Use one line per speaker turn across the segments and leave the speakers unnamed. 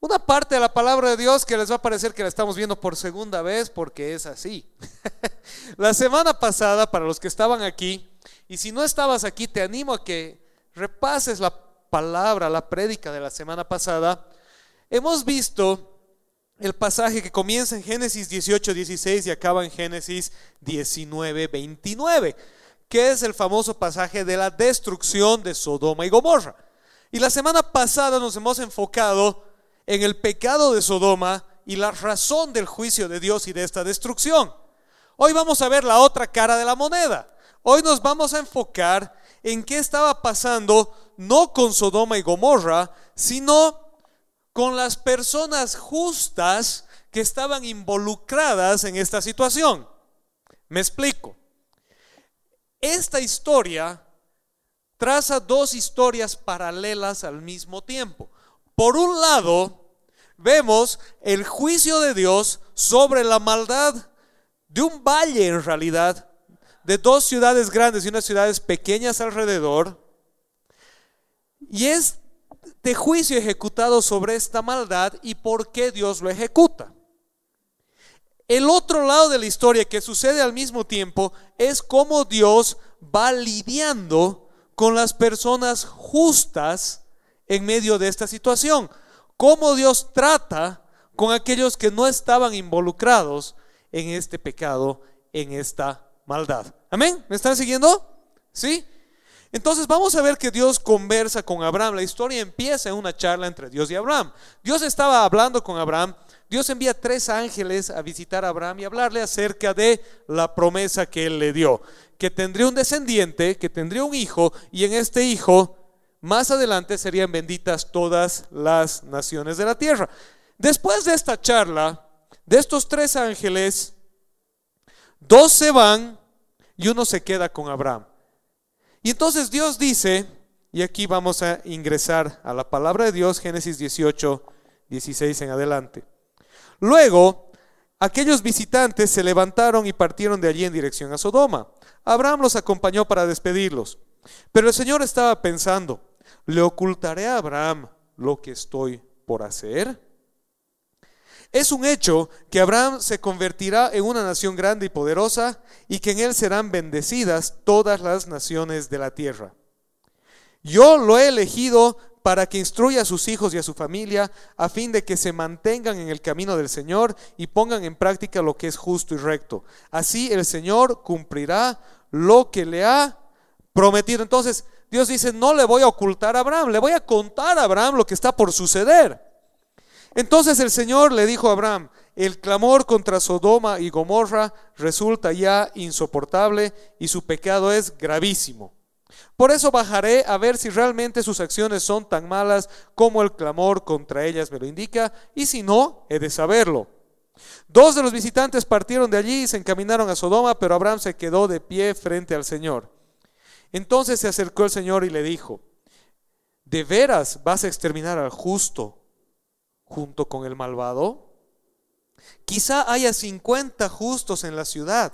una parte de la palabra de Dios que les va a parecer que la estamos viendo por segunda vez porque es así. la semana pasada, para los que estaban aquí, y si no estabas aquí, te animo a que repases la palabra, la prédica de la semana pasada. Hemos visto el pasaje que comienza en Génesis 18, 16 y acaba en Génesis 19, 29, que es el famoso pasaje de la destrucción de Sodoma y Gomorra. Y la semana pasada nos hemos enfocado en el pecado de Sodoma y la razón del juicio de Dios y de esta destrucción. Hoy vamos a ver la otra cara de la moneda. Hoy nos vamos a enfocar en qué estaba pasando no con Sodoma y Gomorra, sino con las personas justas que estaban involucradas en esta situación. Me explico. Esta historia traza dos historias paralelas al mismo tiempo. Por un lado, vemos el juicio de Dios sobre la maldad de un valle en realidad, de dos ciudades grandes y unas ciudades pequeñas alrededor. Y es de juicio ejecutado sobre esta maldad y por qué Dios lo ejecuta. El otro lado de la historia que sucede al mismo tiempo es cómo Dios va lidiando con las personas justas en medio de esta situación. Cómo Dios trata con aquellos que no estaban involucrados en este pecado, en esta maldad. Amén. ¿Me están siguiendo? ¿Sí? Entonces vamos a ver que Dios conversa con Abraham. La historia empieza en una charla entre Dios y Abraham. Dios estaba hablando con Abraham. Dios envía tres ángeles a visitar a Abraham y hablarle acerca de la promesa que él le dio. Que tendría un descendiente, que tendría un hijo y en este hijo más adelante serían benditas todas las naciones de la tierra. Después de esta charla, de estos tres ángeles, dos se van y uno se queda con Abraham. Y entonces Dios dice, y aquí vamos a ingresar a la palabra de Dios, Génesis 18, 16 en adelante. Luego, aquellos visitantes se levantaron y partieron de allí en dirección a Sodoma. Abraham los acompañó para despedirlos. Pero el Señor estaba pensando, ¿le ocultaré a Abraham lo que estoy por hacer? Es un hecho que Abraham se convertirá en una nación grande y poderosa y que en él serán bendecidas todas las naciones de la tierra. Yo lo he elegido para que instruya a sus hijos y a su familia a fin de que se mantengan en el camino del Señor y pongan en práctica lo que es justo y recto. Así el Señor cumplirá lo que le ha prometido. Entonces Dios dice, no le voy a ocultar a Abraham, le voy a contar a Abraham lo que está por suceder. Entonces el Señor le dijo a Abraham, el clamor contra Sodoma y Gomorra resulta ya insoportable y su pecado es gravísimo. Por eso bajaré a ver si realmente sus acciones son tan malas como el clamor contra ellas me lo indica, y si no, he de saberlo. Dos de los visitantes partieron de allí y se encaminaron a Sodoma, pero Abraham se quedó de pie frente al Señor. Entonces se acercó el Señor y le dijo, ¿de veras vas a exterminar al justo junto con el malvado? Quizá haya 50 justos en la ciudad.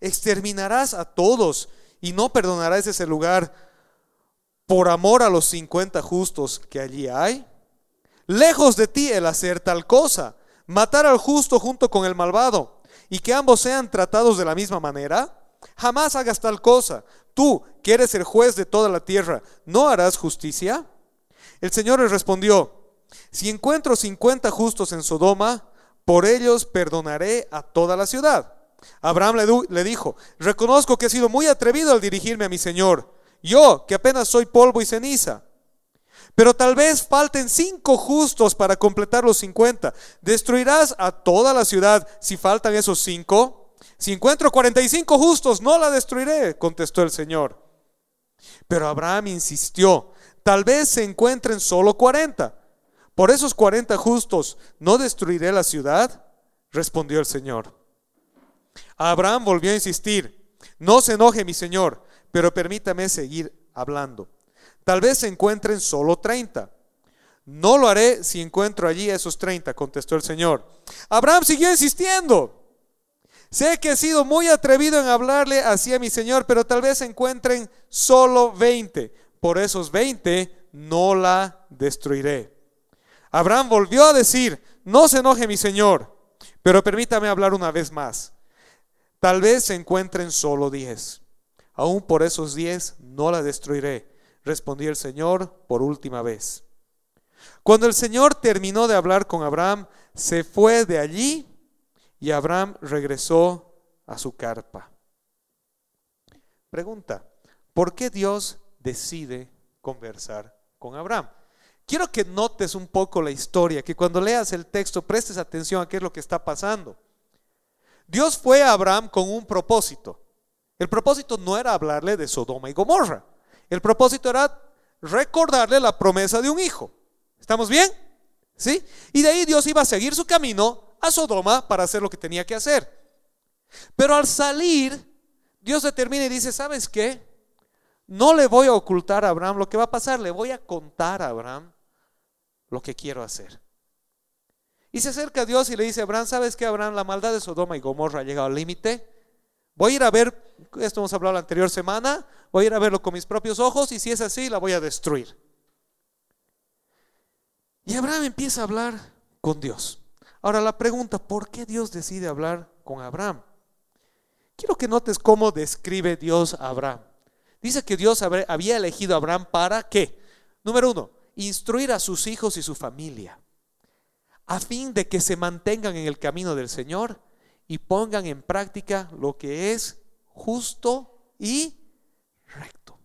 Exterminarás a todos y no perdonarás ese lugar por amor a los 50 justos que allí hay. Lejos de ti el hacer tal cosa, matar al justo junto con el malvado y que ambos sean tratados de la misma manera. Jamás hagas tal cosa. Tú, que eres el juez de toda la tierra, ¿no harás justicia? El Señor le respondió, si encuentro 50 justos en Sodoma, por ellos perdonaré a toda la ciudad. Abraham le, dijo, reconozco que he sido muy atrevido al dirigirme a mi Señor, yo que apenas soy polvo y ceniza. Pero tal vez falten cinco justos para completar los 50. ¿Destruirás a toda la ciudad si faltan esos cinco? Si encuentro 45 justos, no la destruiré, contestó el Señor. Pero Abraham insistió, tal vez se encuentren solo 40. Por esos 40 justos, ¿no destruiré la ciudad? respondió el Señor. Abraham volvió a insistir, no se enoje mi Señor, pero permítame seguir hablando. Tal vez se encuentren solo 30. No lo haré si encuentro allí esos 30, contestó el Señor. Abraham siguió insistiendo. Sé que he sido muy atrevido en hablarle así a mi Señor, pero tal vez encuentren solo 20. Por esos 20 no la destruiré. Abraham volvió a decir, no se enoje mi Señor, pero permítame hablar una vez más. Tal vez se encuentren solo 10. Aún por esos 10 no la destruiré, respondió el Señor por última vez. Cuando el Señor terminó de hablar con Abraham, se fue de allí y Abraham regresó a su carpa. Pregunta, ¿por qué Dios decide conversar con Abraham? Quiero que notes un poco la historia, que cuando leas el texto prestes atención a qué es lo que está pasando. Dios fue a Abraham con un propósito. El propósito no era hablarle de Sodoma y Gomorra. El propósito era recordarle la promesa de un hijo. ¿Estamos bien? ¿Sí? Y de ahí Dios iba a seguir su camino a Sodoma para hacer lo que tenía que hacer. Pero al salir, Dios determina y dice, ¿sabes qué? No le voy a ocultar a Abraham lo que va a pasar, le voy a contar a Abraham lo que quiero hacer. Y se acerca a Dios y le dice Abraham, ¿sabes qué, Abraham? La maldad de Sodoma y Gomorra ha llegado al límite. Voy a ir a ver, esto hemos hablado la anterior semana, voy a ir a verlo con mis propios ojos y si es así, la voy a destruir. Y Abraham empieza a hablar con Dios. Ahora la pregunta, ¿por qué Dios decide hablar con Abraham? Quiero que notes cómo describe Dios a Abraham. Dice que Dios había elegido a Abraham para qué? Número uno, instruir a sus hijos y su familia, a fin de que se mantengan en el camino del Señor y pongan en práctica lo que es justo y recto.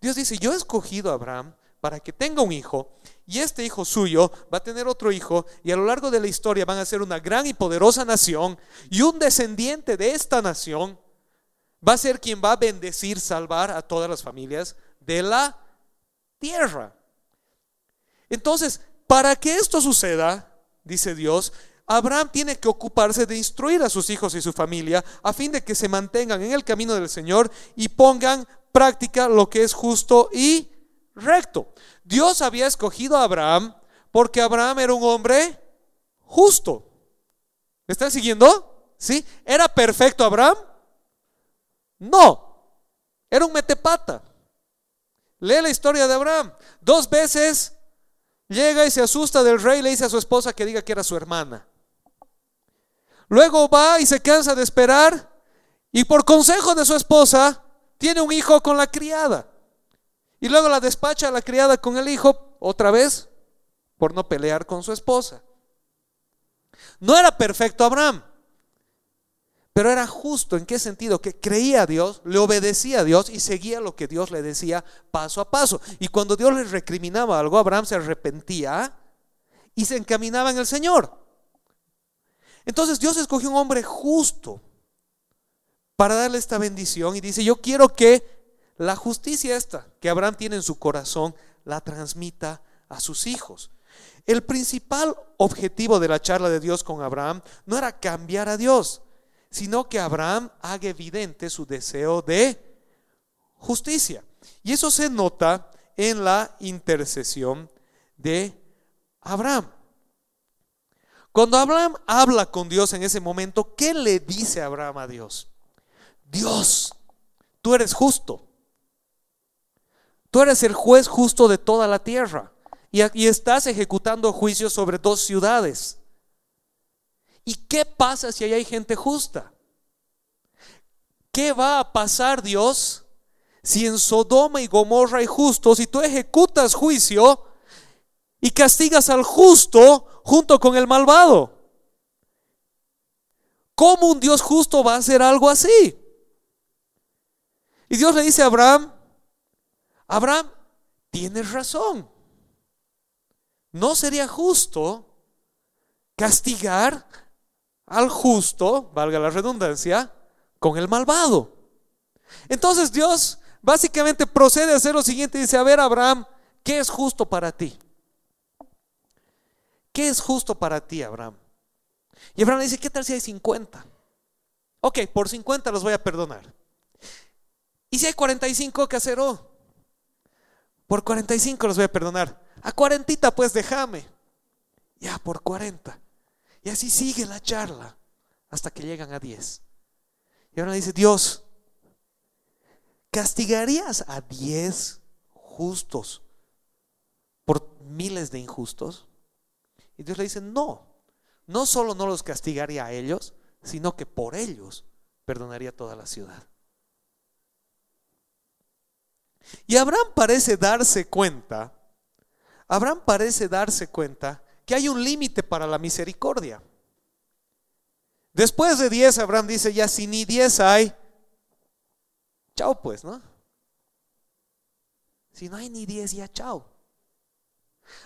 Dios dice, yo he escogido a Abraham para que tenga un hijo y este hijo suyo va a tener otro hijo y a lo largo de la historia van a ser una gran y poderosa nación y un descendiente de esta nación va a ser quien va a bendecir, salvar a todas las familias de la tierra. Entonces, para que esto suceda, dice Dios, Abraham tiene que ocuparse de instruir a sus hijos y su familia a fin de que se mantengan en el camino del Señor y pongan práctica lo que es justo y recto. Dios había escogido a Abraham porque Abraham era un hombre justo. ¿Me están siguiendo? ¿Sí? ¿Era perfecto Abraham? No, era un metepata. Lee la historia de Abraham. Dos veces llega y se asusta del rey, le dice a su esposa que diga que era su hermana. Luego va y se cansa de esperar y por consejo de su esposa tiene un hijo con la criada. Y luego la despacha a la criada con el hijo otra vez por no pelear con su esposa. No era perfecto Abraham. Pero era justo, ¿en qué sentido? Que creía a Dios, le obedecía a Dios y seguía lo que Dios le decía paso a paso. Y cuando Dios le recriminaba algo, Abraham se arrepentía y se encaminaba en el Señor. Entonces Dios escogió un hombre justo para darle esta bendición y dice, yo quiero que la justicia esta que Abraham tiene en su corazón la transmita a sus hijos. El principal objetivo de la charla de Dios con Abraham no era cambiar a Dios, sino que Abraham haga evidente su deseo de justicia. Y eso se nota en la intercesión de Abraham. Cuando Abraham habla con Dios en ese momento, ¿qué le dice Abraham a Dios? Dios, tú eres justo. Tú eres el juez justo de toda la tierra. Y, aquí estás ejecutando juicios sobre dos ciudades. ¿Y qué pasa si ahí hay gente justa? ¿Qué va a pasar Dios si en Sodoma y Gomorra hay justos y tú ejecutas juicio y castigas al justo junto con el malvado? ¿Cómo un Dios justo va a hacer algo así? Y Dios le dice a Abraham, Abraham, tienes razón. No sería justo castigar al justo, valga la redundancia, con el malvado. Entonces Dios básicamente procede a hacer lo siguiente, dice, a ver Abraham, ¿qué es justo para ti? ¿Qué es justo para ti, Abraham? Y Abraham le dice, ¿qué tal si hay 50? Ok, por 50 los voy a perdonar. ¿Y si hay 45 que hacer? Oh, por 45 los voy a perdonar. A 40 pues déjame. Ya, por 40. Y así sigue la charla hasta que llegan a 10. Y ahora dice, Dios, ¿castigarías a 10 justos por miles de injustos? Y Dios le dice, no, no solo no los castigaría a ellos, sino que por ellos perdonaría toda la ciudad. Y Abraham parece darse cuenta, Abraham parece darse cuenta que hay un límite para la misericordia. Después de 10, Abraham dice, ya si ni 10 hay, chao pues, ¿no? Si no hay ni 10, ya chao.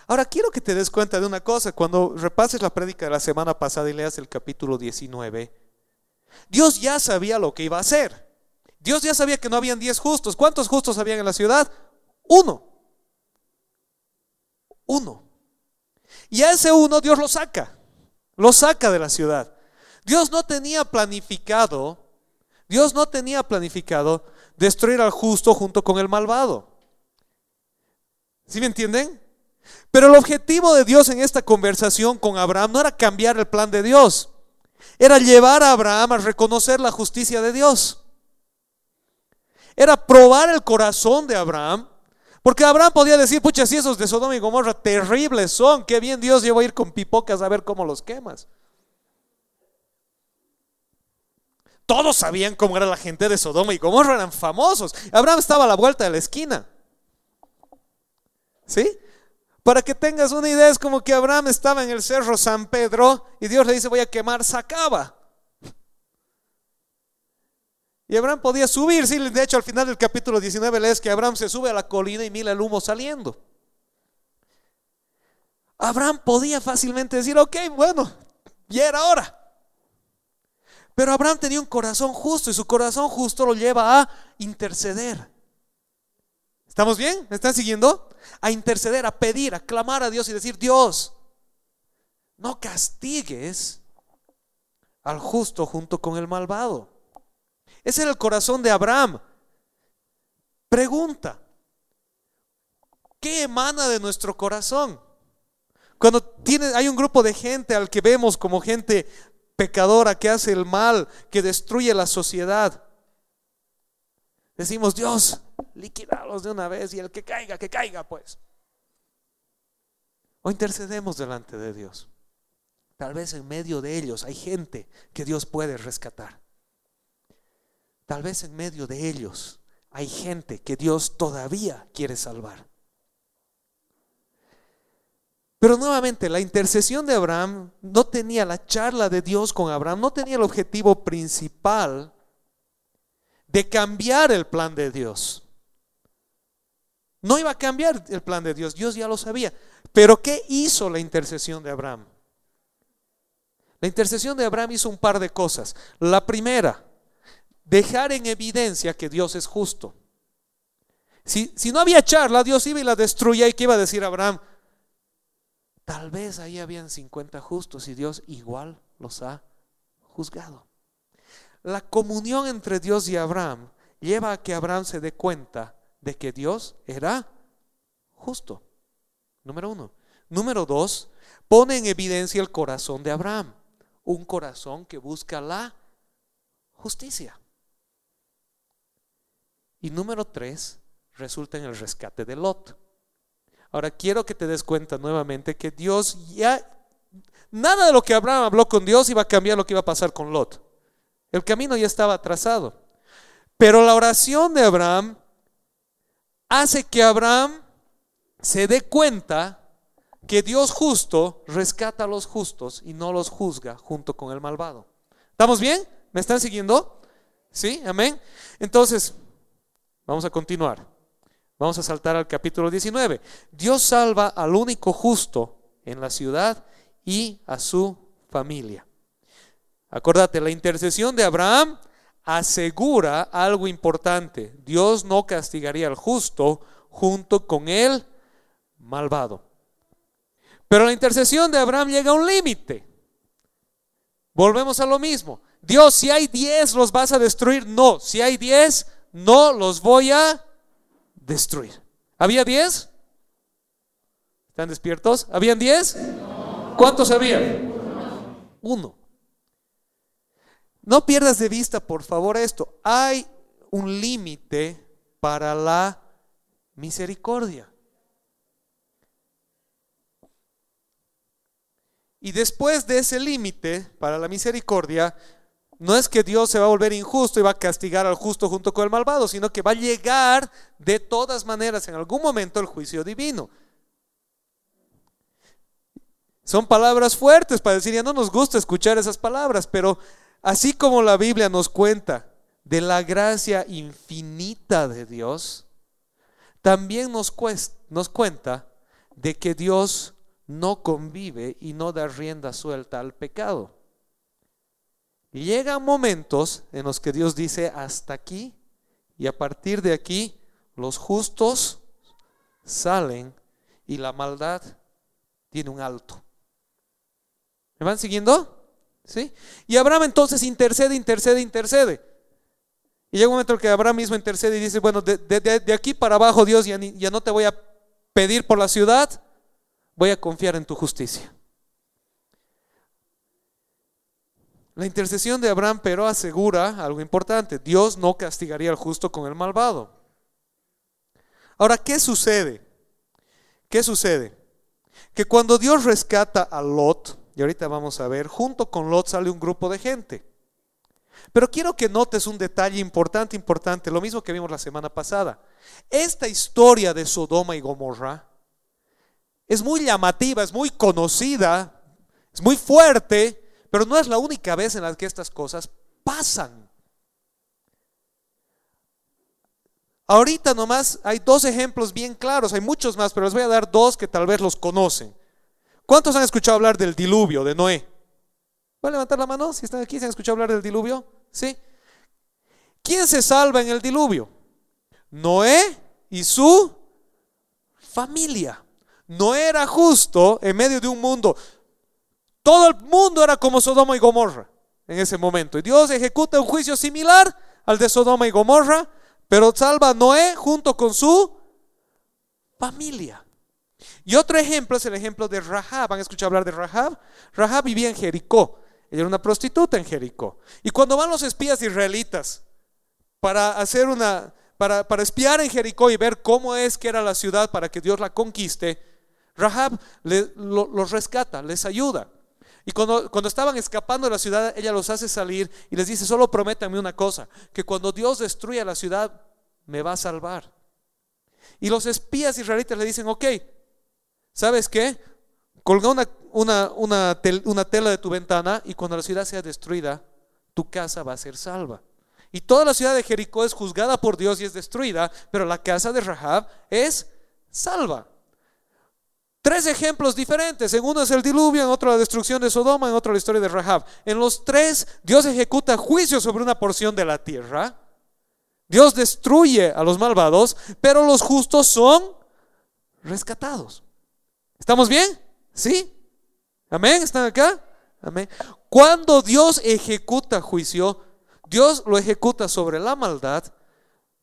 Ahora quiero que te des cuenta de una cosa, cuando repases la prédica de la semana pasada y leas el capítulo 19, Dios ya sabía lo que iba a hacer. Dios ya sabía que no habían 10 justos. ¿Cuántos justos habían en la ciudad? Uno. Uno. Y a ese uno Dios lo saca. Lo saca de la ciudad. Dios no tenía planificado, Dios no tenía planificado destruir al justo junto con el malvado. ¿Sí me entienden? Pero el objetivo de Dios en esta conversación con Abraham no era cambiar el plan de Dios, era llevar a Abraham a reconocer la justicia de Dios. Era probar el corazón de Abraham, porque Abraham podía decir, pucha, si esos de Sodoma y Gomorra terribles son, qué bien Dios llevó a ir con pipocas a ver cómo los quemas. Todos sabían cómo era la gente de Sodoma y Gomorra, eran famosos. Abraham estaba a la vuelta de la esquina. ¿Sí? Para que tengas una idea, es como que Abraham estaba en el cerro San Pedro y Dios le dice, voy a quemar Sacaba. Y Abraham podía subir, sí, de hecho al final del capítulo 19 lees que Abraham se sube a la colina y mira el humo saliendo. Abraham podía fácilmente decir, ok, bueno, ya era hora. Pero Abraham tenía un corazón justo y su corazón justo lo lleva a interceder. ¿Estamos bien? ¿Me están siguiendo? A interceder, a pedir, a clamar a Dios y decir, Dios, no castigues al justo junto con el malvado. Ese era el corazón de Abraham. Pregunta, ¿qué emana de nuestro corazón? Cuando tiene, hay un grupo de gente al que vemos como gente pecadora que hace el mal, que destruye la sociedad. Decimos, Dios, liquidalos de una vez y el que caiga, que caiga pues. O intercedemos delante de Dios. Tal vez en medio de ellos hay gente que Dios puede rescatar. Tal vez en medio de ellos hay gente que Dios todavía quiere salvar. Pero nuevamente, la intercesión de Abraham no tenía la charla de Dios con Abraham, no tenía el objetivo principal de cambiar el plan de Dios. No iba a cambiar el plan de Dios, Dios ya lo sabía. Pero ¿qué hizo la intercesión de Abraham? La intercesión de Abraham hizo un par de cosas. La primera, dejar en evidencia que Dios es justo. Si, si no había charla, Dios iba y la destruía y ¿qué iba a decir Abraham? Tal vez ahí habían 50 justos y Dios igual los ha juzgado. La comunión entre Dios y Abraham lleva a que Abraham se dé cuenta de que Dios era justo. Número uno. Número dos, pone en evidencia el corazón de Abraham. Un corazón que busca la justicia. Y número tres, resulta en el rescate de Lot. Ahora quiero que te des cuenta nuevamente que Dios ya, nada de lo que Abraham habló con Dios iba a cambiar lo que iba a pasar con Lot. El camino ya estaba trazado. Pero la oración de Abraham hace que Abraham se dé cuenta que Dios justo rescata a los justos y no los juzga junto con el malvado. ¿Estamos bien? ¿Me están siguiendo? ¿Sí? Amén. Entonces, vamos a continuar. Vamos a saltar al capítulo 19. Dios salva al único justo en la ciudad y a su familia. Acuérdate, la intercesión de Abraham asegura algo importante. Dios no castigaría al justo junto con el malvado. Pero la intercesión de Abraham llega a un límite. Volvemos a lo mismo. Dios, si hay diez, los vas a destruir. No, si hay diez, no los voy a destruir. ¿Había diez? ¿Están despiertos? ¿Habían diez? ¿Cuántos había? Uno. No pierdas de vista, por favor, esto. Hay un límite para la misericordia. Y después de ese límite para la misericordia, no es que Dios se va a volver injusto y va a castigar al justo junto con el malvado, sino que va a llegar de todas maneras en algún momento el juicio divino. Son palabras fuertes para decir, ya no nos gusta escuchar esas palabras, pero así como la Biblia nos cuenta de la gracia infinita de Dios, también nos, nos cuenta de que Dios no convive y no da rienda suelta al pecado. Llegan momentos en los que Dios dice hasta aquí y a partir de aquí los justos salen y la maldad tiene un alto. ¿Me van siguiendo? ¿Sí? Y Abraham entonces intercede, intercede, intercede. Y llega un momento en que Abraham mismo intercede y dice, bueno, de, aquí para abajo Dios ya, ya no te voy a pedir por la ciudad, voy a confiar en tu justicia. La intercesión de Abraham pero asegura algo importante, Dios no castigaría al justo con el malvado. Ahora, ¿qué sucede? ¿Qué sucede? Que cuando Dios rescata a Lot, y ahorita vamos a ver, junto con Lot sale un grupo de gente. Pero quiero que notes un detalle importante, importante, lo mismo que vimos la semana pasada. Esta historia de Sodoma y Gomorra es muy llamativa, es muy conocida, es muy fuerte, pero no es la única vez en la que estas cosas pasan. Ahorita nomás hay dos ejemplos bien claros, hay muchos más, pero les voy a dar dos que tal vez los conocen. ¿Cuántos han escuchado hablar del diluvio de Noé? ¿Pueden levantar la mano si están aquí? ¿Se han escuchado hablar del diluvio? ¿Sí? ¿Quién se salva en el diluvio? Noé y su familia. No era justo en medio de un mundo. Todo el mundo era como Sodoma y Gomorra en ese momento. Y Dios ejecuta un juicio similar al de Sodoma y Gomorra, pero salva a Noé junto con su familia. Y otro ejemplo es el ejemplo de Rahab. ¿Han escuchado hablar de Rahab? Rahab vivía en Jericó. Ella era una prostituta en Jericó. Y cuando van los espías israelitas para hacer una, para, para espiar en Jericó y ver cómo es que era la ciudad para que Dios la conquiste, Rahab los rescata, les ayuda. Y cuando, cuando, estaban escapando de la ciudad, ella los hace salir y les dice, solo prométanme una cosa, que cuando Dios destruya la ciudad, me va a salvar. Y los espías israelitas le dicen, ok, ¿sabes qué? Colga una, una, una, una tela de tu ventana y cuando la ciudad sea destruida, tu casa va a ser salva. Y toda la ciudad de Jericó es juzgada por Dios y es destruida, pero la casa de Rahab es salva. Tres ejemplos diferentes. En uno es el diluvio, en otro la destrucción de Sodoma, en otro la historia de Rahab. En los tres, Dios ejecuta juicio sobre una porción de la tierra. Dios destruye a los malvados, pero los justos son rescatados. ¿Estamos bien? ¿Sí? ¿Amén? ¿Están acá? Amén. Cuando Dios ejecuta juicio, Dios lo ejecuta sobre la maldad,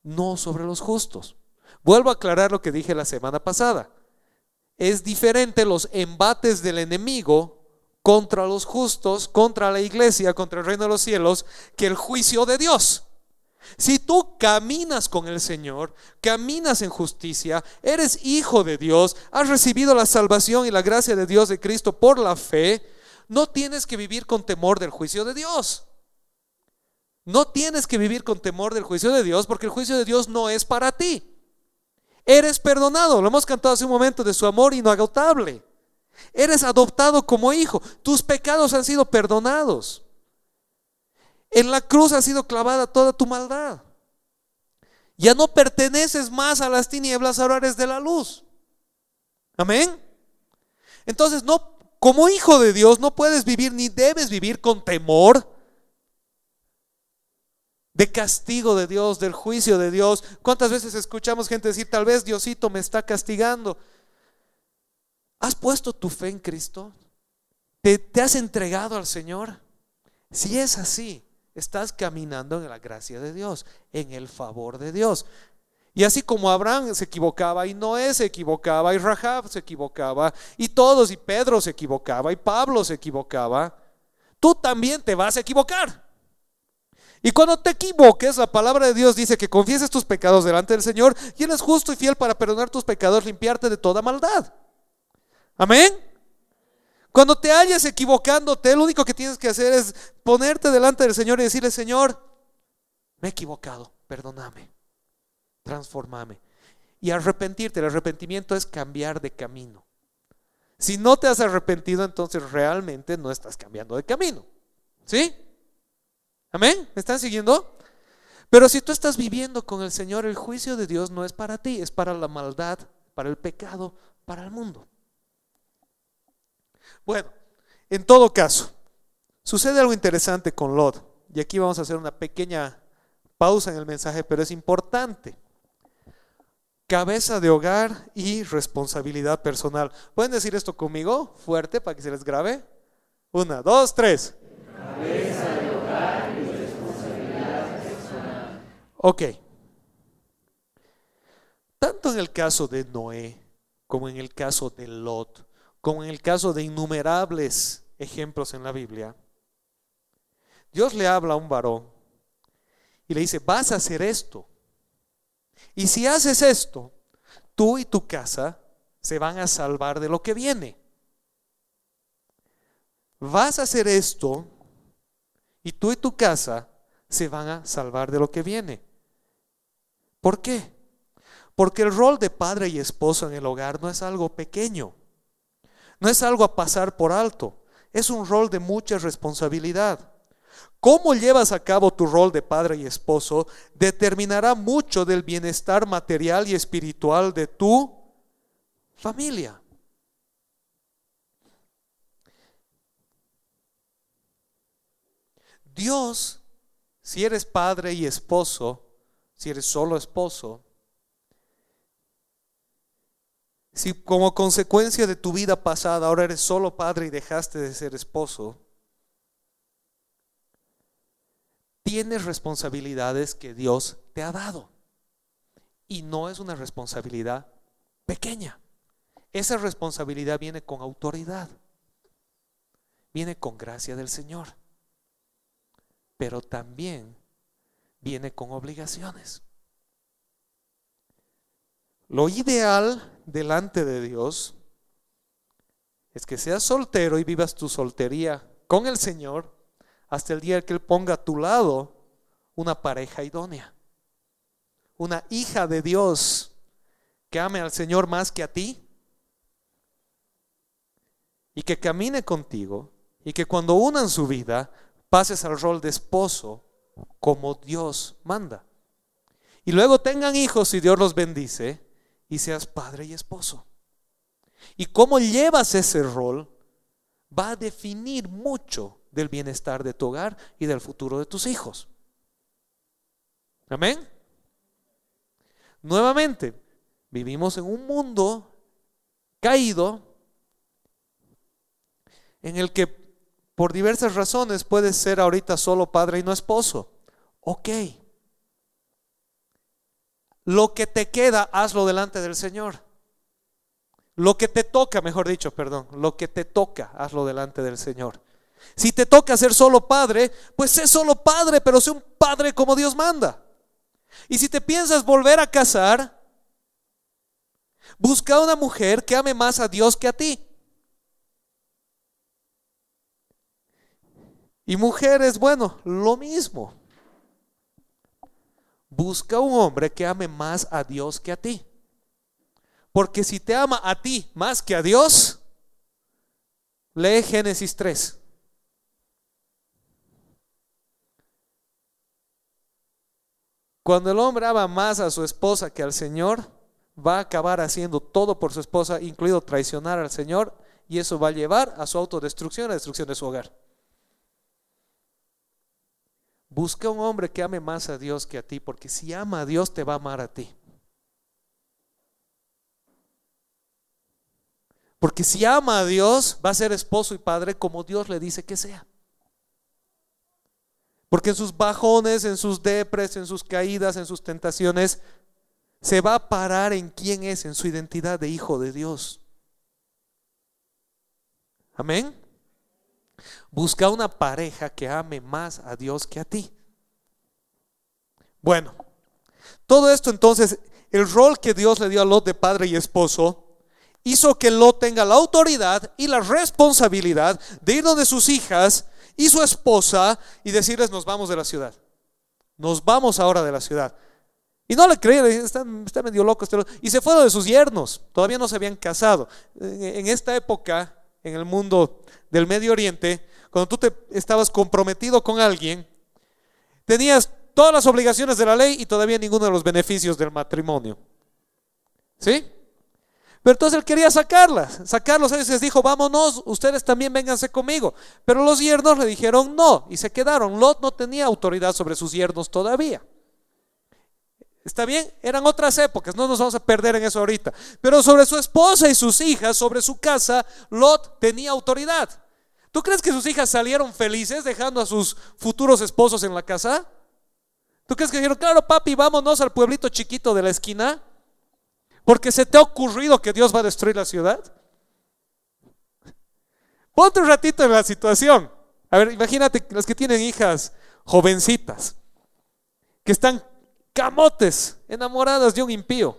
no sobre los justos. Vuelvo a aclarar lo que dije la semana pasada es diferente los embates del enemigo contra los justos, contra la iglesia, contra el reino de los cielos, que el juicio de Dios. Si tú caminas con el Señor, caminas en justicia, eres hijo de Dios, has recibido la salvación y la gracia de Dios de Cristo por la fe, no tienes que vivir con temor del juicio de Dios. No tienes que vivir con temor del juicio de Dios porque el juicio de Dios no es para ti. Eres perdonado, lo hemos cantado hace un momento, de su amor inagotable. Eres adoptado como hijo. Tus pecados han sido perdonados. En la cruz ha sido clavada toda tu maldad. Ya no perteneces más a las tinieblas, ahora eres de la luz. Amén. Entonces, no, como hijo de Dios, no puedes vivir ni debes vivir con temor de castigo de Dios, del juicio de Dios. ¿Cuántas veces escuchamos gente decir, tal vez Diosito me está castigando? ¿Has puesto tu fe en Cristo? ¿Te, has entregado al Señor? Si es así, estás caminando en la gracia de Dios, en el favor de Dios. Y así como Abraham se equivocaba y Noé se equivocaba y Rahab se equivocaba y todos y Pedro se equivocaba y Pablo se equivocaba, tú también te vas a equivocar. Y cuando te equivoques, la palabra de Dios dice que confieses tus pecados delante del Señor y Él es justo y fiel para perdonar tus pecados, limpiarte de toda maldad. Amén. Cuando te halles equivocándote, lo único que tienes que hacer es ponerte delante del Señor y decirle, Señor, me he equivocado, perdóname transformame. Y arrepentirte, el arrepentimiento es cambiar de camino. Si no te has arrepentido, entonces realmente no estás cambiando de camino. ¿Sí? ¿Amén? ¿Me están siguiendo? Pero si tú estás viviendo con el Señor, el juicio de Dios no es para ti, es para la maldad, para el pecado, para el mundo. Bueno, en todo caso, sucede algo interesante con Lot. Y aquí vamos a hacer una pequeña pausa en el mensaje, pero es importante cabeza de hogar y responsabilidad personal. ¿Pueden decir esto conmigo? Fuerte para que se les grabe. Una, dos, tres. Cabeza de hogar y responsabilidad personal. Ok. Tanto en el caso de Noé, como en el caso de Lot, como en el caso de innumerables ejemplos en la Biblia, Dios le habla a un varón y le dice, vas a hacer esto y si haces esto, tú y tu casa se van a salvar de lo que viene. Vas a hacer esto y tú y tu casa se van a salvar de lo que viene. ¿Por qué? Porque el rol de padre y esposo en el hogar no es algo pequeño, no es algo a pasar por alto, es un rol de mucha responsabilidad. Cómo llevas a cabo tu rol de padre y esposo determinará mucho del bienestar material y espiritual de tu familia. Dios, si eres padre y esposo, si eres solo esposo, si como consecuencia de tu vida pasada ahora eres solo padre y dejaste de ser esposo, tienes responsabilidades que Dios te ha dado. Y no es una responsabilidad pequeña. Esa responsabilidad viene con autoridad. Viene con gracia del Señor. Pero también viene con obligaciones. Lo ideal delante de Dios es que seas soltero y vivas tu soltería con el Señor hasta el día que Él ponga a tu lado una pareja idónea, una hija de Dios que ame al Señor más que a ti y que camine contigo y que cuando unan su vida pases al rol de esposo como Dios manda. Y luego tengan hijos y Dios los bendice y seas padre y esposo. Y cómo llevas ese rol va a definir mucho del bienestar de tu hogar y del futuro de tus hijos. Amén. Nuevamente, vivimos en un mundo caído en el que por diversas razones puedes ser ahorita solo padre y no esposo. Ok. Lo que te queda, hazlo delante del Señor. Lo que te toca, mejor dicho, perdón, lo que te toca, hazlo delante del Señor. Si te toca ser solo padre, pues sé solo padre, pero sé un padre como Dios manda. Y si te piensas volver a casar, busca una mujer que ame más a Dios que a ti. Y mujeres, bueno, lo mismo. Busca un hombre que ame más a Dios que a ti. Porque si te ama a ti más que a Dios, lee Génesis 3. Cuando el hombre ama más a su esposa que al Señor, va a acabar haciendo todo por su esposa, incluido traicionar al Señor, y eso va a llevar a su autodestrucción, a la destrucción de su hogar. Busca un hombre que ame más a Dios que a ti, porque si ama a Dios, te va a amar a ti. Porque si ama a Dios, va a ser esposo y padre como Dios le dice que sea. Porque en sus bajones, en sus depres, en sus caídas, en sus tentaciones, se va a parar en quién es, en su identidad de hijo de Dios. Amén. Busca una pareja que ame más a Dios que a ti. Bueno, todo esto entonces, el rol que Dios le dio a Lot de padre y esposo, hizo que Lot tenga la autoridad y la responsabilidad de ir donde sus hijas y su esposa y decirles nos vamos de la ciudad. Nos vamos ahora de la ciudad. Y no le creían, está, está medio loco. Este y se fueron de sus yernos, todavía no se habían casado. En esta época, en el mundo del Medio Oriente, cuando tú te estabas comprometido con alguien, tenías todas las obligaciones de la ley y todavía ninguno de los beneficios del matrimonio. ¿Sí? Pero entonces él quería sacarlas, sacarlos. Él les dijo, vámonos, ustedes también vénganse conmigo. Pero los yernos le dijeron no y se quedaron. Lot no tenía autoridad sobre sus yernos todavía. Está bien, eran otras épocas, no nos vamos a perder en eso ahorita. Pero sobre su esposa y sus hijas, sobre su casa, Lot tenía autoridad. ¿Tú crees que sus hijas salieron felices dejando a sus futuros esposos en la casa? ¿Tú crees que dijeron, claro, papi, vámonos al pueblito chiquito de la esquina? Porque se te ha ocurrido que Dios va a destruir la ciudad. Ponte un ratito en la situación. A ver, imagínate los que tienen hijas jovencitas, que están camotes, enamoradas de un impío.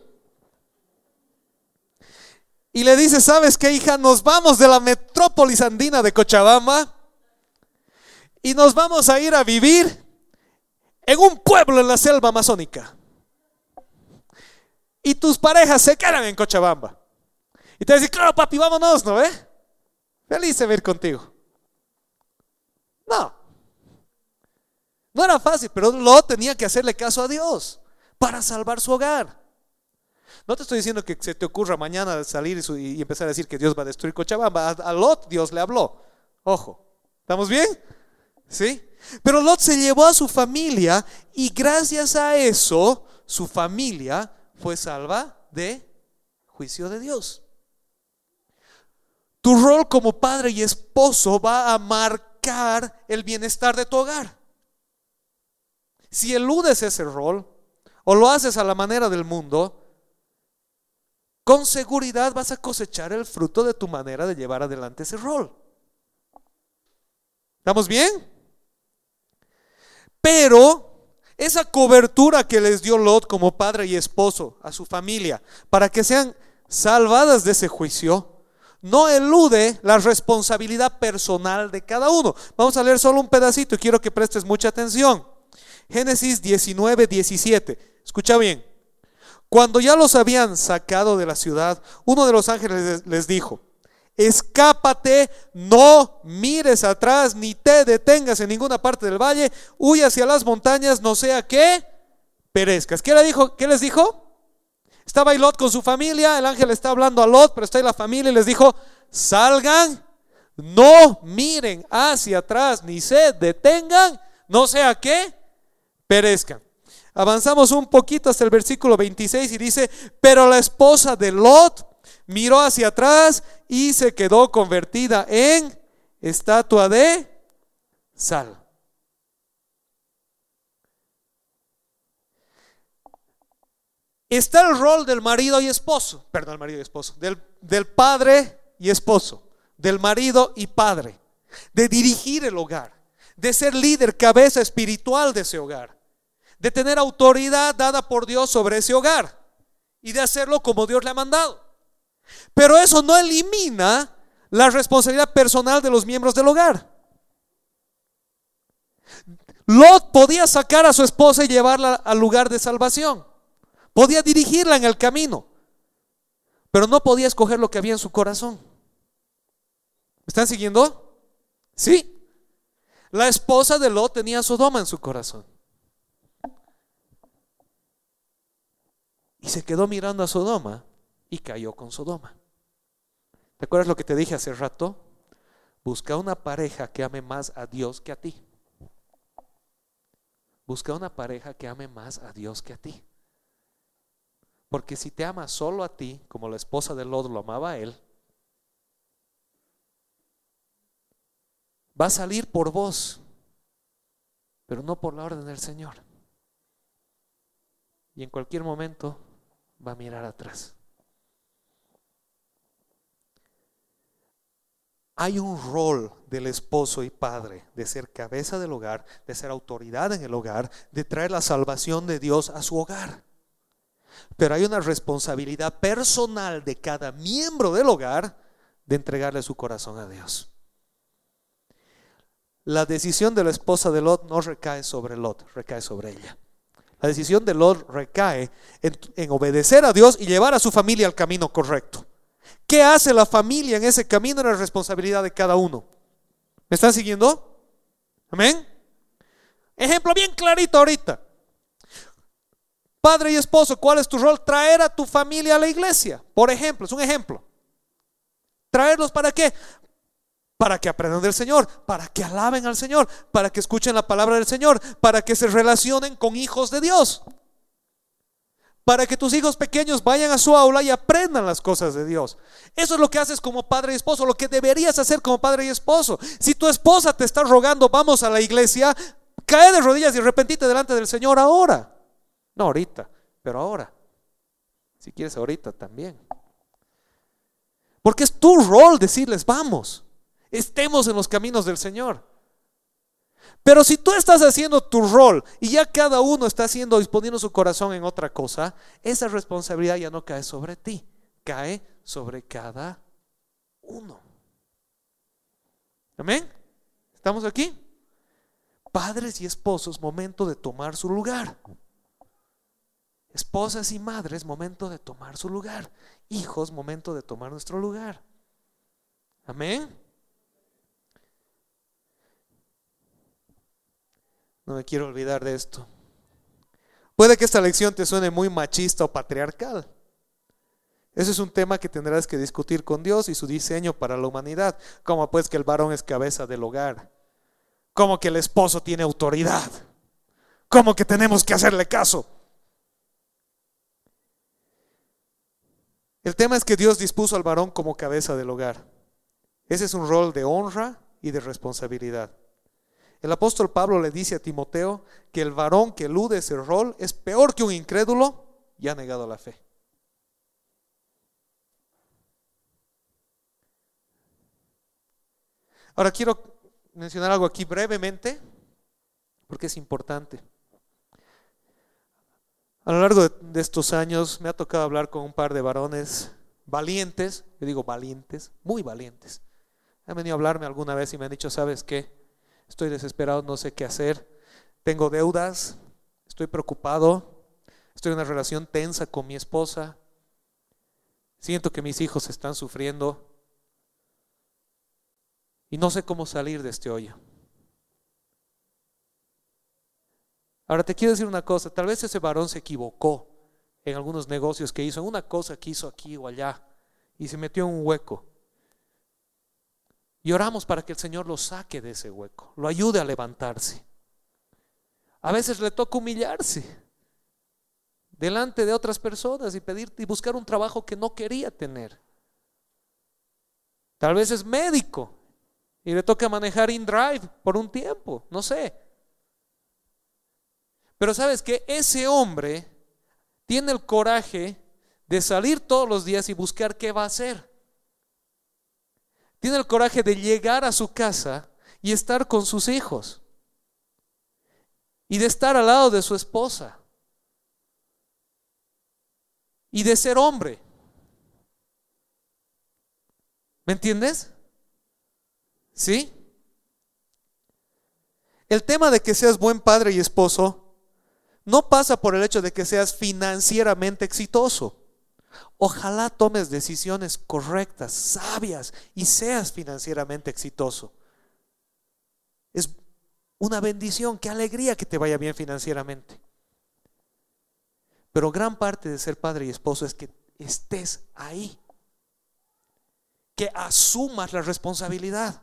Y le dice, ¿sabes qué, hija? Nos vamos de la metrópolis andina de Cochabamba y nos vamos a ir a vivir en un pueblo en la selva amazónica y tus parejas se quedan en Cochabamba. Y te dicen, claro, papi, vámonos, ¿no ve? Feliz de ver contigo. No. No era fácil, pero Lot tenía que hacerle caso a Dios para salvar su hogar. No te estoy diciendo que se te ocurra mañana salir y, empezar a decir que Dios va a destruir Cochabamba. A, Lot Dios le habló. Ojo, ¿estamos bien? ¿Sí? Pero Lot se llevó a su familia y gracias a eso su familia fue salva de juicio de Dios. Tu rol como padre y esposo va a marcar el bienestar de tu hogar. Si eludes ese rol o lo haces a la manera del mundo, con seguridad vas a cosechar el fruto de tu manera de llevar adelante ese rol. ¿Estamos bien? Pero esa cobertura que les dio Lot como padre y esposo a su familia para que sean salvadas de ese juicio, no elude la responsabilidad personal de cada uno. Vamos a leer solo un pedacito y quiero que prestes mucha atención. Génesis 19, 17. Escucha bien. Cuando ya los habían sacado de la ciudad, uno de los ángeles les dijo, escápate, no mires atrás, ni te detengas en ninguna parte del valle, huye hacia las montañas, no sea que perezcas. ¿Qué, le dijo? ¿Qué les dijo? Estaba Lot con su familia, el ángel está hablando a Lot, pero está ahí la familia y les dijo, salgan, no miren hacia atrás, ni se detengan, no sea que perezcan. Avanzamos un poquito hasta el versículo 26 y dice, pero la esposa de Lot miró hacia atrás y se quedó convertida en estatua de sal. Está el rol del marido y esposo, perdón, el marido y esposo, del, del padre y esposo, del marido y padre, de dirigir el hogar, de ser líder, cabeza espiritual de ese hogar, de tener autoridad dada por Dios sobre ese hogar y de hacerlo como Dios le ha mandado. Pero eso no elimina la responsabilidad personal de los miembros del hogar. Lot podía sacar a su esposa y llevarla al lugar de salvación. Podía dirigirla en el camino. Pero no podía escoger lo que había en su corazón. ¿Me están siguiendo? Sí. La esposa de Lot tenía Sodoma en su corazón. Y se quedó mirando a Sodoma y cayó con Sodoma. ¿Te acuerdas lo que te dije hace rato? Busca una pareja que ame más a Dios que a ti. Busca una pareja que ame más a Dios que a ti. Porque si te ama solo a ti, como la esposa de Lot lo amaba a él, va a salir por vos. pero no por la orden del Señor. Y en cualquier momento va a mirar atrás. Hay un rol del esposo y padre de ser cabeza del hogar, de ser autoridad en el hogar, de traer la salvación de Dios a su hogar. Pero hay una responsabilidad personal de cada miembro del hogar de entregarle su corazón a Dios. La decisión de la esposa de Lot no recae sobre Lot, recae sobre ella. La decisión de Lot recae en, obedecer a Dios y llevar a su familia al camino correcto. ¿Qué hace la familia en ese camino? Es la responsabilidad de cada uno. ¿Me están siguiendo? Amén. Ejemplo bien clarito ahorita. Padre y esposo, ¿cuál es tu rol? Traer a tu familia a la iglesia. Por ejemplo, es un ejemplo. ¿Traerlos para qué? Para que aprendan del Señor, para que alaben al Señor, para que escuchen la palabra del Señor, para que se relacionen con hijos de Dios. Para que tus hijos pequeños vayan a su aula y aprendan las cosas de Dios. Eso es lo que haces como padre y esposo, lo que deberías hacer como padre y esposo. Si tu esposa te está rogando, vamos a la iglesia, cae de rodillas y arrepentite delante del Señor ahora. No ahorita, pero ahora. Si quieres ahorita también. Porque es tu rol decirles, vamos, estemos en los caminos del Señor. Pero si tú estás haciendo tu rol y ya cada uno está haciendo, disponiendo su corazón en otra cosa, esa responsabilidad ya no cae sobre ti, cae sobre cada uno. Amén. ¿Estamos aquí? Padres y esposos, momento de tomar su lugar. Esposas y madres, momento de tomar su lugar. Hijos, momento de tomar nuestro lugar. Amén. No me quiero olvidar de esto. Puede que esta lección te suene muy machista o patriarcal. Ese es un tema que tendrás que discutir con Dios y su diseño para la humanidad. Como pues que el varón es cabeza del hogar. Como que el esposo tiene autoridad. Como que tenemos que hacerle caso. El tema es que Dios dispuso al varón como cabeza del hogar. Ese es un rol de honra y de responsabilidad. El apóstol Pablo le dice a Timoteo que el varón que elude ese rol es peor que un incrédulo y ha negado la fe. Ahora quiero mencionar algo aquí brevemente, porque es importante. A lo largo de, estos años me ha tocado hablar con un par de varones valientes, yo digo valientes, muy valientes. Han venido a hablarme alguna vez y me han dicho, ¿sabes qué? Estoy desesperado, no sé qué hacer, tengo deudas, estoy preocupado, estoy en una relación tensa con mi esposa, siento que mis hijos están sufriendo y no sé cómo salir de este hoyo. Ahora te quiero decir una cosa, tal vez ese varón se equivocó en algunos negocios que hizo, en una cosa que hizo aquí o allá, y se metió en un hueco. Y oramos para que el Señor lo saque de ese hueco, lo ayude a levantarse. A veces le toca humillarse delante de otras personas y pedir y buscar un trabajo que no quería tener. Tal vez es médico y le toca manejar InDrive por un tiempo, no sé. Pero sabes que ese hombre tiene el coraje de salir todos los días y buscar qué va a hacer. Tiene el coraje de llegar a su casa y estar con sus hijos. Y de estar al lado de su esposa. Y de ser hombre. ¿Me entiendes? ¿Sí? El tema de que seas buen padre y esposo no pasa por el hecho de que seas financieramente exitoso. Ojalá tomes decisiones correctas, sabias y seas financieramente exitoso. Es una bendición, qué alegría que te vaya bien financieramente. Pero gran parte de ser padre y esposo es que estés ahí, que asumas la responsabilidad,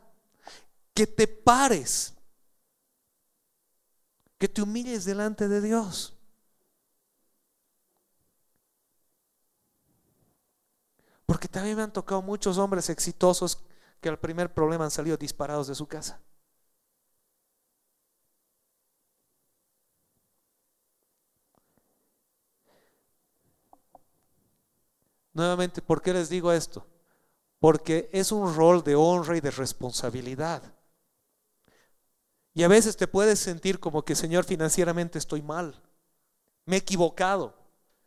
que te pares que te humilles delante de Dios. Porque también me han tocado muchos hombres exitosos que al primer problema han salido disparados de su casa. Nuevamente, ¿por qué les digo esto? Porque es un rol de honra y de responsabilidad. Y a veces te puedes sentir como que, Señor, financieramente estoy mal, me he equivocado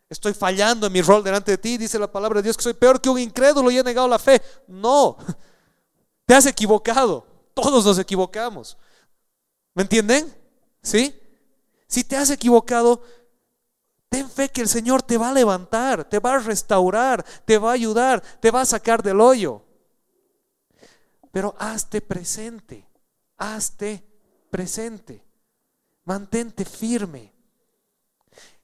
estoy fallando en mi rol delante de ti. Dice la palabra de Dios que soy peor que un incrédulo y he negado la fe. No, te has equivocado, todos nos equivocamos. ¿Me entienden? ¿Sí? Si te has equivocado, ten fe que el Señor te va a levantar, te va a restaurar, te va a ayudar, te va a sacar del hoyo. Pero hazte presente, hazte presente, mantente firme.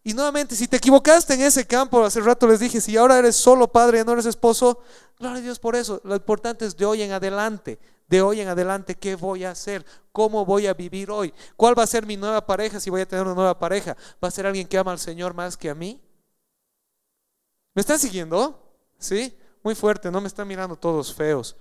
Y nuevamente, si te equivocaste en ese campo, hace rato les dije, si ahora eres solo padre y no eres esposo, gloria a Dios por eso. Lo importante es de hoy en adelante, de hoy en adelante, ¿qué voy a hacer? ¿Cómo voy a vivir hoy? ¿Cuál va a ser mi nueva pareja si voy a tener una nueva pareja? ¿Va a ser alguien que ama al Señor más que a mí? ¿Me están siguiendo? ¿Sí? Muy fuerte, no me están mirando todos feos.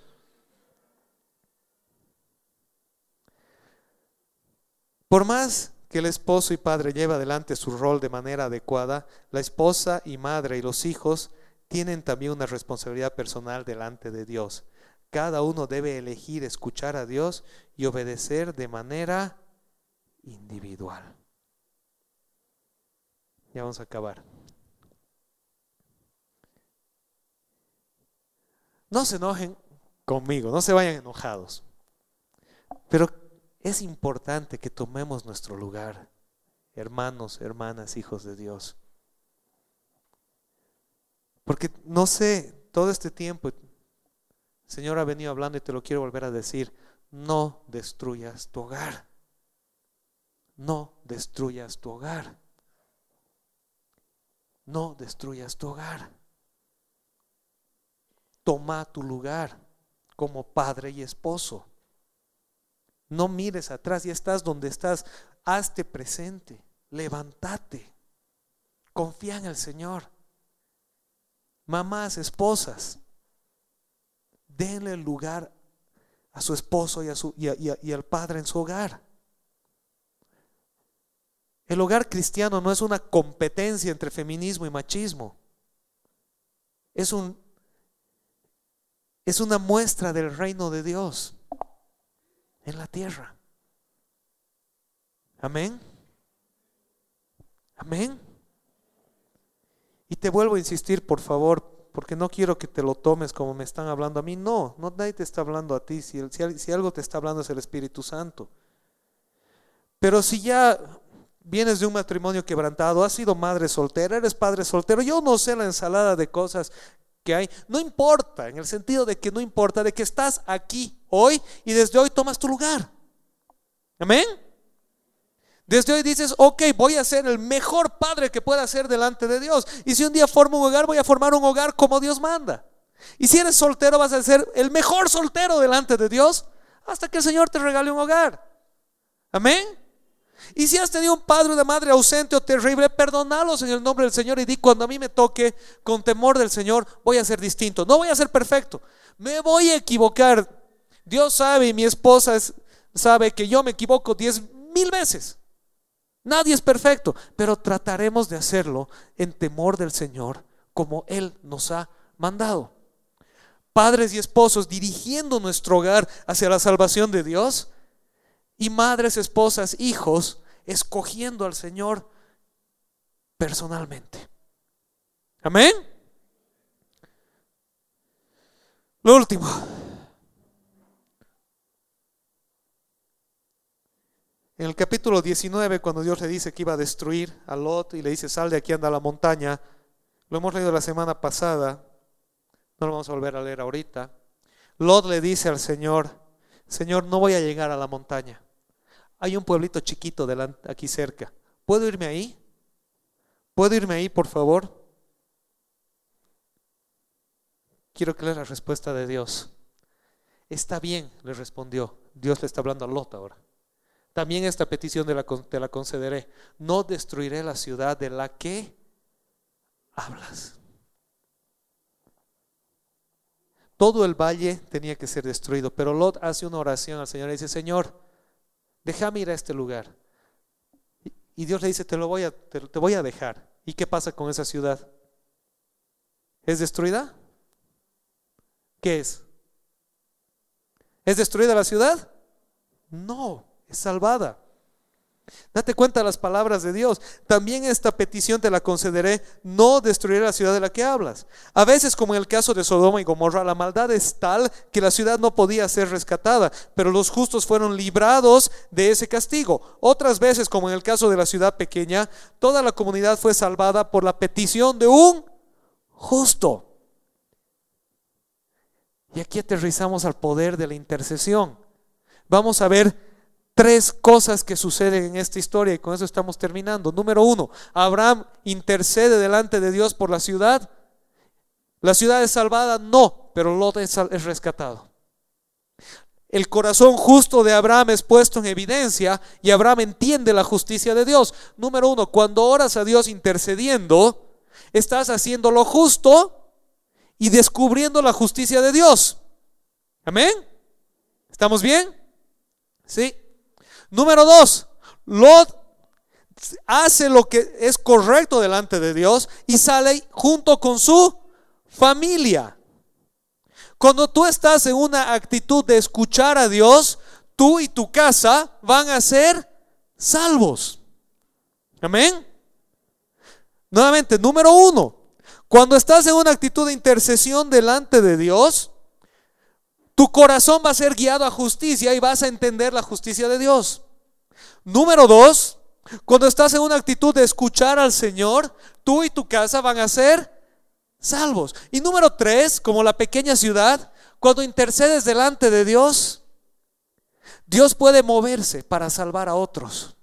Por más que el esposo y padre lleve adelante su rol de manera adecuada, la esposa y madre y los hijos tienen también una responsabilidad personal delante de Dios. Cada uno debe elegir escuchar a Dios y obedecer de manera individual. Ya vamos a acabar. No se enojen conmigo, no se vayan enojados. Pero es importante que tomemos nuestro lugar, hermanos, hermanas, hijos de Dios. Porque no sé, todo este tiempo Señor ha venido hablando y te lo quiero volver a decir, no destruyas tu hogar. No destruyas tu hogar. No destruyas tu hogar. Toma tu lugar como padre y esposo. No mires atrás, y estás donde estás. Hazte presente, levántate. Confía en el Señor. Mamás, esposas, denle lugar a su esposo y, a su, y, al padre en su hogar. El hogar cristiano no es una competencia entre feminismo y machismo. Es, un, es una muestra del reino de Dios en la tierra. Amén. Amén. Y te vuelvo a insistir, por favor, porque no quiero que te lo tomes como me están hablando a mí. No, no nadie te está hablando a ti. Si, si, algo te está hablando es el Espíritu Santo. Pero si ya vienes de un matrimonio quebrantado, has sido madre soltera, eres padre soltero, yo no sé la ensalada de cosas que hay. No importa, en el sentido de que no importa, de que estás aquí hoy y desde hoy tomas tu lugar. Amén. Desde hoy dices, ok, voy a ser el mejor padre que pueda ser delante de Dios. Y si un día formo un hogar, voy a formar un hogar como Dios manda. Y si eres soltero, vas a ser el mejor soltero delante de Dios hasta que el Señor te regale un hogar. Amén. Y si has tenido un padre o una madre ausente o terrible, perdonalos en el nombre del Señor y di, cuando a mí me toque, con temor del Señor, voy a ser distinto. No voy a ser perfecto. Me voy a equivocar. Dios sabe y mi esposa sabe que yo me equivoco diez mil veces. Nadie es perfecto, pero trataremos de hacerlo en temor del Señor como Él nos ha mandado. Padres y esposos dirigiendo nuestro hogar hacia la salvación de Dios y madres, esposas, hijos escogiendo al Señor personalmente. Amén. Lo último. En el capítulo 19, cuando Dios le dice que iba a destruir a Lot y le dice, sal de aquí, anda a la montaña, lo hemos leído la semana pasada, no lo vamos a volver a leer ahorita. Lot le dice al Señor, Señor, no voy a llegar a la montaña. Hay un pueblito chiquito aquí cerca. ¿Puedo irme ahí? ¿Puedo irme ahí, por favor? Quiero que lea la respuesta de Dios. Está bien, le respondió. Dios le está hablando a Lot ahora. También esta petición te la concederé. No destruiré la ciudad de la que hablas. Todo el valle tenía que ser destruido, pero Lot hace una oración al Señor y dice, Señor, déjame ir a este lugar. Y Dios le dice, te lo voy a, te, voy a dejar. ¿Y qué pasa con esa ciudad? ¿Es destruida? ¿Qué es? ¿Es destruida la ciudad? No, es salvada. Date cuenta de las palabras de Dios. También esta petición te la concederé, no destruiré la ciudad de la que hablas. A veces, como en el caso de Sodoma y Gomorra, la maldad es tal que la ciudad no podía ser rescatada, pero los justos fueron librados de ese castigo. Otras veces, como en el caso de la ciudad pequeña, toda la comunidad fue salvada por la petición de un justo. Y aquí aterrizamos al poder de la intercesión. Vamos a ver tres cosas que suceden en esta historia y con eso estamos terminando. Número uno, Abraham intercede delante de Dios por la ciudad. ¿La ciudad es salvada? No, pero Lot es, es rescatado. El corazón justo de Abraham es puesto en evidencia y Abraham entiende la justicia de Dios. Número uno, cuando oras a Dios intercediendo, estás haciendo lo justo y descubriendo la justicia de Dios. Amén. ¿Estamos bien? Sí. Número dos, Lot hace lo que es correcto delante de Dios y sale junto con su familia. Cuando tú estás en una actitud de escuchar a Dios, tú y tu casa van a ser salvos. Amén. Nuevamente, número uno, cuando estás en una actitud de intercesión delante de Dios, tu corazón va a ser guiado a justicia y vas a entender la justicia de Dios. Número dos, cuando estás en una actitud de escuchar al Señor, tú y tu casa van a ser salvos. Y número tres, como la pequeña ciudad, cuando intercedes delante de Dios, Dios puede moverse para salvar a otros.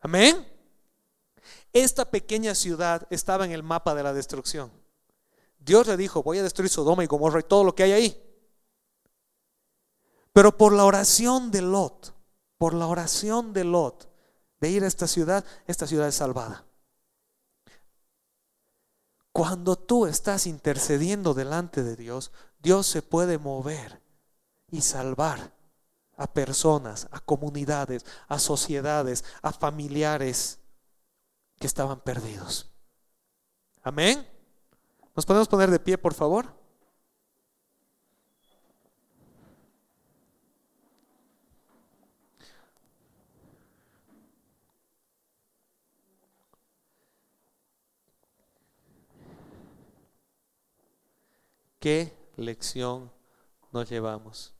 Amén. Esta pequeña ciudad estaba en el mapa de la destrucción. Dios le dijo, voy a destruir Sodoma y Gomorra y todo lo que hay ahí. Pero por la oración de Lot, por la oración de Lot, de ir a esta ciudad, esta ciudad es salvada. Cuando tú estás intercediendo delante de Dios, Dios se puede mover y salvar a personas, a comunidades, a sociedades, a familiares que estaban perdidos. Amén. ¿Nos podemos poner de pie, por favor? ¿Qué lección nos llevamos?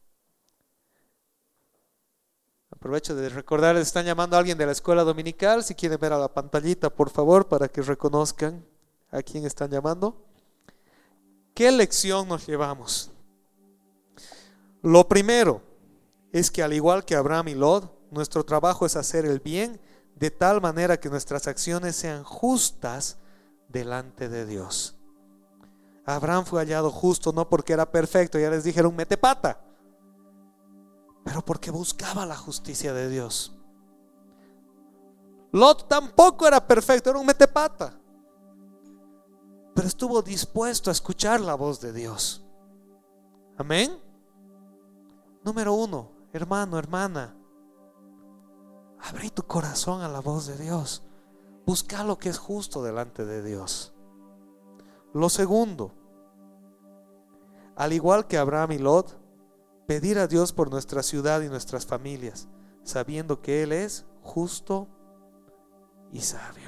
Aprovecho de recordarles, están llamando a alguien de la escuela dominical, si quieren ver a la pantallita, por favor, para que reconozcan a quién están llamando. ¿Qué lección nos llevamos? Lo primero es que al igual que Abraham y Lot, nuestro trabajo es hacer el bien de tal manera que nuestras acciones sean justas delante de Dios. Abraham fue hallado justo no porque era perfecto, ya les dijeron mete pata, pero porque buscaba la justicia de Dios. Lot tampoco era perfecto, era un metepata pero estuvo dispuesto a escuchar la voz de Dios. Amén. Número uno, hermano, hermana, abre tu corazón a la voz de Dios. Busca lo que es justo delante de Dios. Lo segundo, al igual que Abraham y Lot, pedir a Dios por nuestra ciudad y nuestras familias, sabiendo que Él es justo y sabio.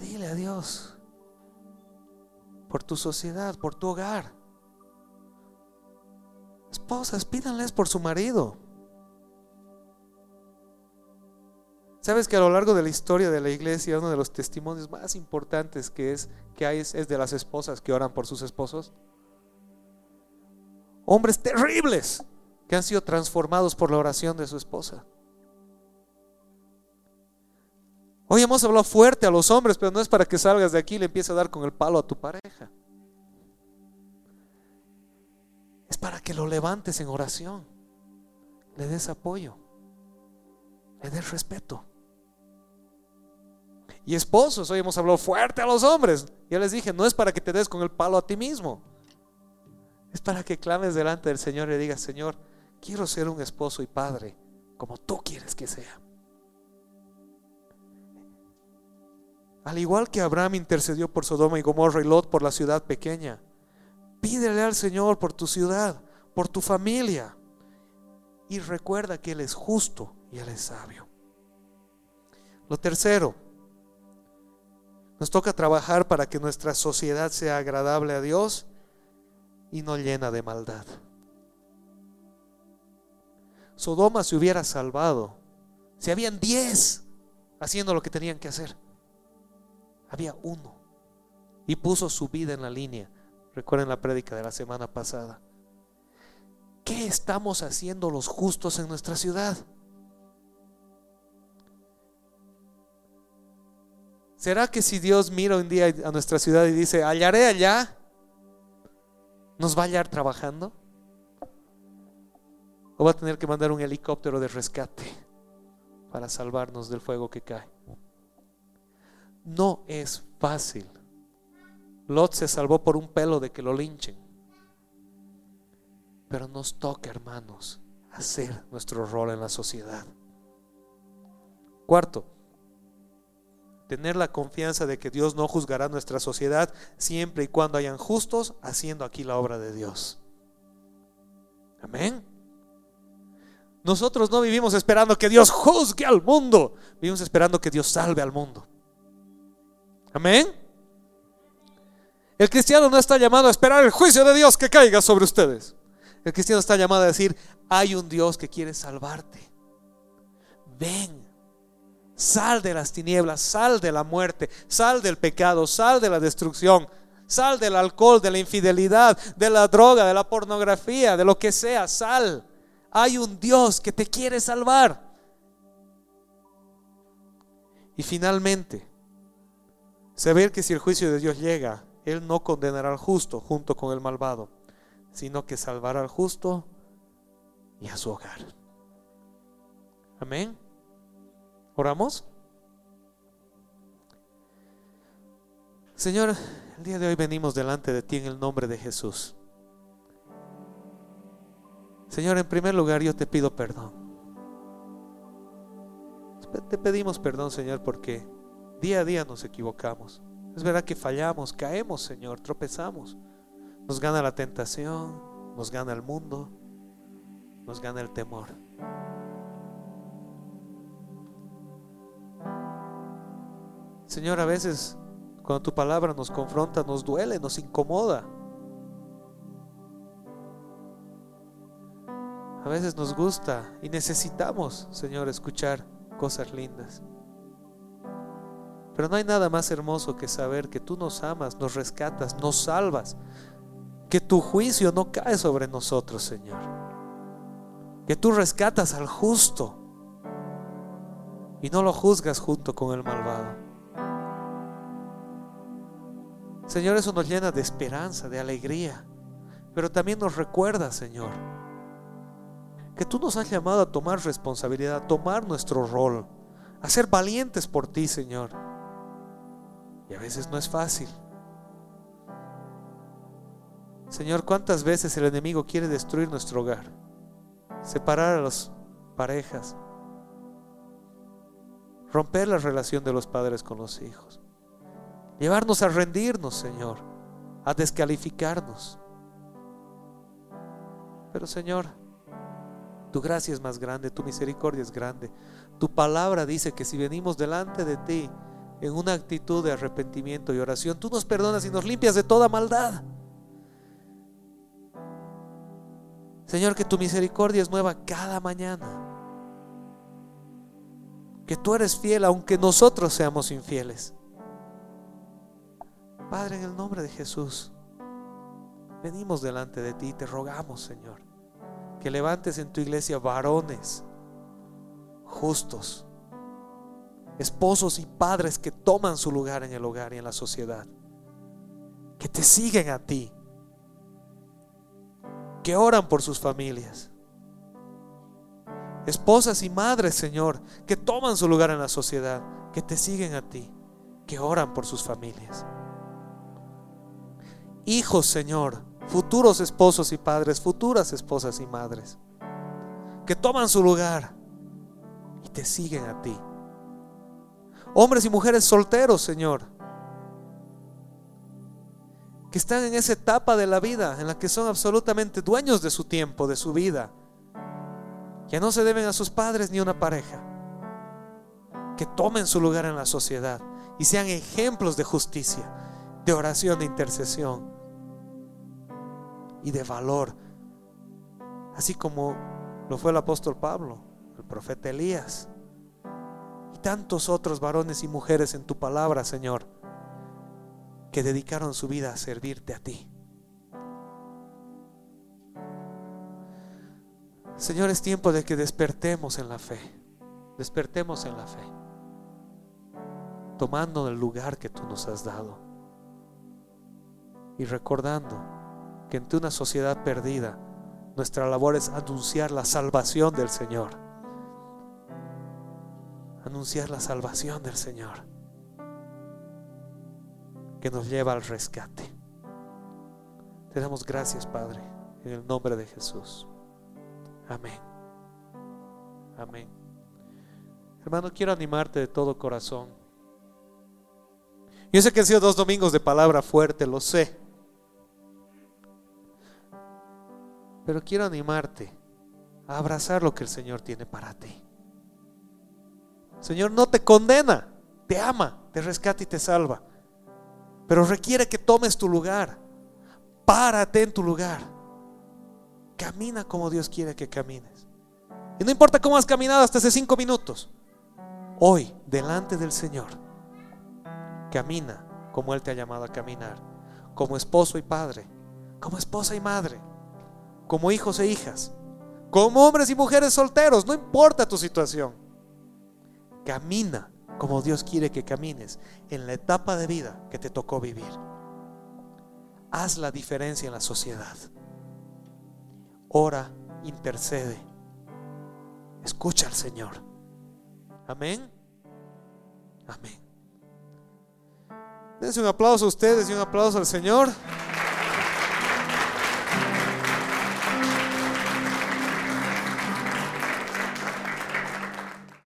Dile a Dios por tu sociedad, por tu hogar. Esposas, pídanles por su marido. Sabes que a lo largo de la historia de la iglesia, uno de los testimonios más importantes que, es, que hay es de las esposas que oran por sus esposos. Hombres terribles que han sido transformados por la oración de su esposa. Hoy hemos hablado fuerte a los hombres, pero no es para que salgas de aquí y le empieces a dar con el palo a tu pareja. Es para que lo levantes en oración, le des apoyo, le des respeto. Y esposos, hoy hemos hablado fuerte a los hombres. Ya les dije, no es para que te des con el palo a ti mismo. Es para que clames delante del Señor y le digas, Señor, quiero ser un esposo y padre como tú quieres que sea. Al igual que Abraham intercedió por Sodoma y Gomorra y Lot por la ciudad pequeña, pídele al Señor por tu ciudad, por tu familia. Y recuerda que Él es justo y Él es sabio. Lo tercero, nos toca trabajar para que nuestra sociedad sea agradable a Dios y no llena de maldad. Sodoma se hubiera salvado si habían diez haciendo lo que tenían que hacer. Había uno y puso su vida en la línea. Recuerden la prédica de la semana pasada. ¿Qué estamos haciendo los justos en nuestra ciudad? ¿Será que si Dios mira un día a nuestra ciudad y dice, hallaré allá, nos va a hallar trabajando? ¿O va a tener que mandar un helicóptero de rescate para salvarnos del fuego que cae? No es fácil. Lot se salvó por un pelo de que lo linchen. Pero nos toca, hermanos, hacer nuestro rol en la sociedad. Cuarto, tener la confianza de que Dios no juzgará nuestra sociedad siempre y cuando hayan justos haciendo aquí la obra de Dios. Amén. Nosotros no vivimos esperando que Dios juzgue al mundo, vivimos esperando que Dios salve al mundo. Amén. El cristiano no está llamado a esperar el juicio de Dios que caiga sobre ustedes. El cristiano está llamado a decir, hay un Dios que quiere salvarte. Ven, Sal de las tinieblas, sal de la muerte, sal del pecado, sal de la destrucción, sal del alcohol, de la infidelidad, de la droga, de la pornografía, de lo que sea, sal. Hay un Dios que te quiere salvar. Y finalmente, saber que si el juicio de Dios llega, Él no condenará al justo junto con el malvado, sino que salvará al justo y a su hogar. Amén. ¿Oramos? Señor, el día de hoy venimos delante de ti en el nombre de Jesús. Señor, en primer lugar yo te pido perdón. Te pedimos perdón, Señor, porque día a día nos equivocamos. Es verdad que fallamos, caemos, Señor, tropezamos. Nos gana la tentación, nos gana el mundo, nos gana el temor. Señor, a veces cuando tu palabra nos confronta, nos duele, nos incomoda. A veces nos gusta y necesitamos, Señor, escuchar cosas lindas. Pero no hay nada más hermoso que saber que tú nos amas, nos rescatas, nos salvas, que tu juicio no cae sobre nosotros, Señor. Que tú rescatas al justo y no lo juzgas junto con el malvado. Señor, eso nos llena de esperanza, de alegría, pero también nos recuerda, Señor, que tú nos has llamado a tomar responsabilidad, a tomar nuestro rol, a ser valientes por ti, Señor. Y a veces no es fácil. Señor, ¿cuántas veces el enemigo quiere destruir nuestro hogar? Separar a las parejas, romper la relación de los padres con los hijos. Llevarnos a rendirnos, Señor, a descalificarnos. Pero Señor, tu gracia es más grande, tu misericordia es grande. Tu palabra dice que si venimos delante de ti en una actitud de arrepentimiento y oración, tú nos perdonas y nos limpias de toda maldad. Señor, que tu misericordia es nueva cada mañana. Que tú eres fiel aunque nosotros seamos infieles. Padre, en el nombre de Jesús, venimos delante de ti y te rogamos, Señor, que levantes en tu iglesia varones justos, esposos y padres que toman su lugar en el hogar y en la sociedad, que te siguen a ti, que oran por sus familias. Esposas y madres, Señor, que toman su lugar en la sociedad, que te siguen a ti, que oran por sus familias hijos, Señor, futuros esposos y padres, futuras esposas y madres, que toman su lugar y te siguen a ti. Hombres y mujeres solteros, Señor. Que están en esa etapa de la vida en la que son absolutamente dueños de su tiempo, de su vida. Que no se deben a sus padres ni a una pareja. Que tomen su lugar en la sociedad y sean ejemplos de justicia, de oración, de intercesión y de valor. Así como lo fue el apóstol Pablo, el profeta Elías tantos otros varones y mujeres en tu palabra, Señor, que dedicaron su vida a servirte a ti. Señor, es tiempo de que despertemos en la fe, despertemos en la fe, tomando el lugar que tú nos has dado y recordando que entre una sociedad perdida, nuestra labor es anunciar la salvación del Señor. Anunciar la salvación del Señor que nos lleva al rescate. Te damos gracias, Padre, en el nombre de Jesús. Amén. Amén. Hermano, quiero animarte de todo corazón. Yo sé que han sido dos domingos de palabra fuerte, lo sé. Pero quiero animarte a abrazar lo que el Señor tiene para ti. Señor no te condena, te ama, te rescata y te salva. Pero requiere que tomes tu lugar. Párate en tu lugar. Camina como Dios quiere que camines. Y no importa cómo has caminado hasta hace cinco minutos. Hoy, delante del Señor, camina como Él te ha llamado a caminar. Como esposo y padre. Como esposa y madre como hijos e hijas, como hombres y mujeres solteros, no importa tu situación. Camina como Dios quiere que camines en la etapa de vida que te tocó vivir. Haz la diferencia en la sociedad. Ora, intercede. Escucha al Señor. Amén. Amén. Dense un aplauso a ustedes y un aplauso al Señor.